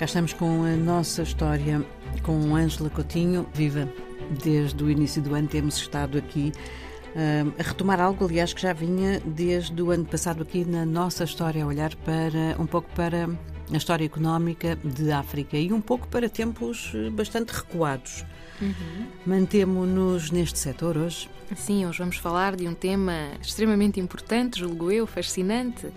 Cá estamos com a nossa história com Ângela Coutinho, viva desde o início do ano. Temos estado aqui uh, a retomar algo, aliás, que já vinha desde o ano passado aqui na nossa história, a olhar para um pouco para a história económica de África e um pouco para tempos eh, bastante recuados. Uhum. Mantemo-nos neste setor hoje. Sim, hoje vamos falar de um tema extremamente importante, julgo eu, fascinante,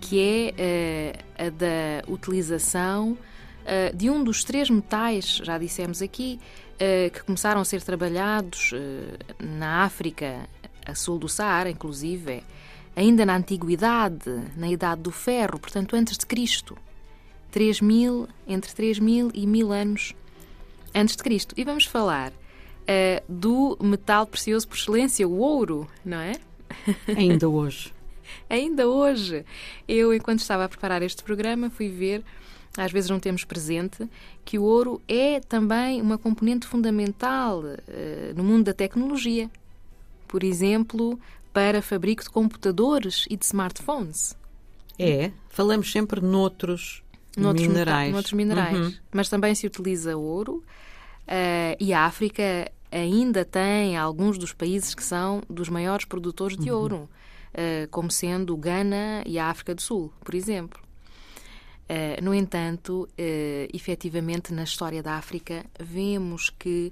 que é uh, a da utilização uh, de um dos três metais, já dissemos aqui, uh, que começaram a ser trabalhados na África, a sul do Saara, inclusive, ainda na Antiguidade, na Idade do Ferro, portanto antes de Cristo. 3 mil, entre 3 mil e mil anos antes de Cristo. E vamos falar do metal precioso por excelência, o ouro, não é? Ainda hoje. Ainda hoje. Eu, enquanto estava a preparar este programa, fui ver, às vezes não temos presente, que o ouro é também uma componente fundamental uh, no mundo da tecnologia. Por exemplo, para fabrico de computadores e de smartphones. É, falamos sempre noutros, noutros minerais. Noutros minerais. Uhum. Mas também se utiliza ouro uh, e a África ainda tem alguns dos países que são dos maiores produtores de uhum. ouro. Eh, como sendo Gana e a África do Sul, por exemplo. Uh, no entanto, uh, efetivamente, na história da África, vemos que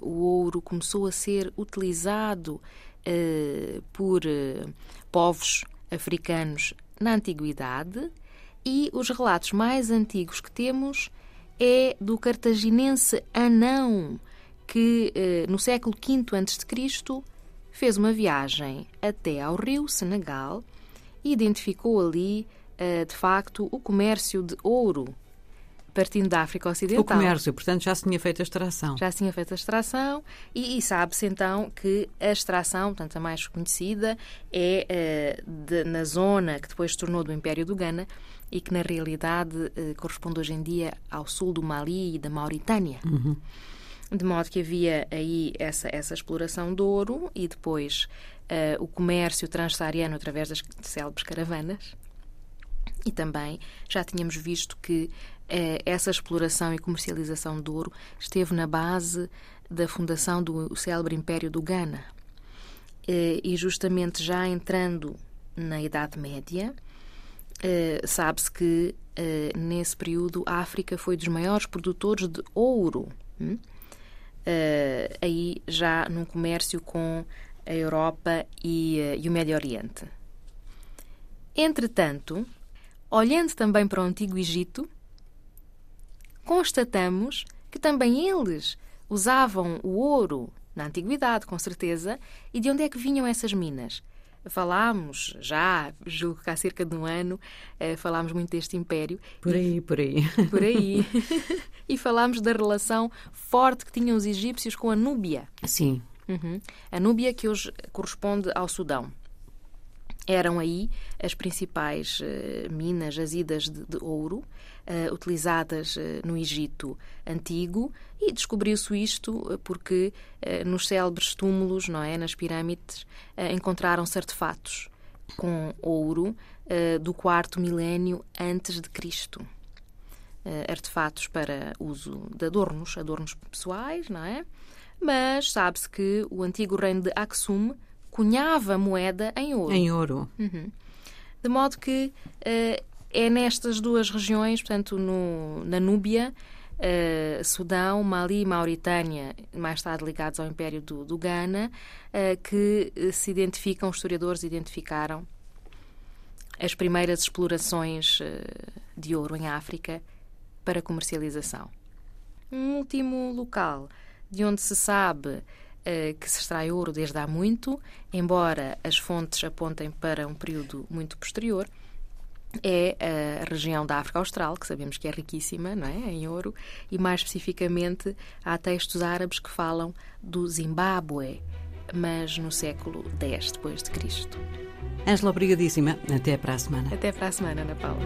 o ouro começou a ser utilizado por povos africanos na antiguidade e os relatos mais antigos que temos é do cartaginense Anão, que no século V a.C fez uma viagem até ao rio Senegal e identificou ali, uh, de facto, o comércio de ouro partindo da África Ocidental. O comércio, portanto, já se tinha feito a extração. Já se tinha feito a extração e, e sabe-se então que a extração, portanto, a mais conhecida, é uh, de, na zona que depois se tornou do Império do Ghana e que, na realidade, uh, corresponde hoje em dia ao sul do Mali e da Mauritânia. Uhum de modo que havia aí essa, essa exploração de ouro e depois uh, o comércio transsaariano através das célebres caravanas. E também já tínhamos visto que uh, essa exploração e comercialização de ouro esteve na base da fundação do célebre Império do Ghana. Uh, e justamente já entrando na Idade Média, sabe-se que nesse período a África foi dos maiores produtores de ouro. Hum? Uh, aí já num comércio com a Europa e, uh, e o Médio Oriente. Entretanto, olhando também para o Antigo Egito, constatamos que também eles usavam o ouro na antiguidade, com certeza, e de onde é que vinham essas minas? Falámos já, julgo que há cerca de um ano, uh, falámos muito deste império. Por aí, e, por aí. Por aí. e falámos da relação forte que tinham os egípcios com a Núbia. Sim. Uhum. A Núbia que hoje corresponde ao Sudão. Eram aí as principais uh, minas jazidas de, de ouro uh, utilizadas uh, no Egito Antigo e descobriu-se isto porque nos célebres túmulos, não é, nas pirâmides, encontraram-se artefatos com ouro do quarto milénio antes de Cristo. artefatos para uso de adornos, adornos pessoais, não é? Mas sabe-se que o antigo reino de Aksum cunhava moeda em ouro. Em ouro. Uhum. De modo que uh, é nestas duas regiões, portanto, no, na Núbia, uh, Sudão, Mali e Mauritânia, mais tarde ligados ao Império do, do Ghana, uh, que se identificam, os historiadores identificaram as primeiras explorações de ouro em África para comercialização. Um último local de onde se sabe que se extrai ouro desde há muito, embora as fontes apontem para um período muito posterior. É a região da África Austral, que sabemos que é riquíssima não é? em ouro, e mais especificamente há textos árabes que falam do Zimbábue, mas no século X depois de Cristo. Ângela, obrigadíssima. Até para a semana. Até para a semana, Ana Paula.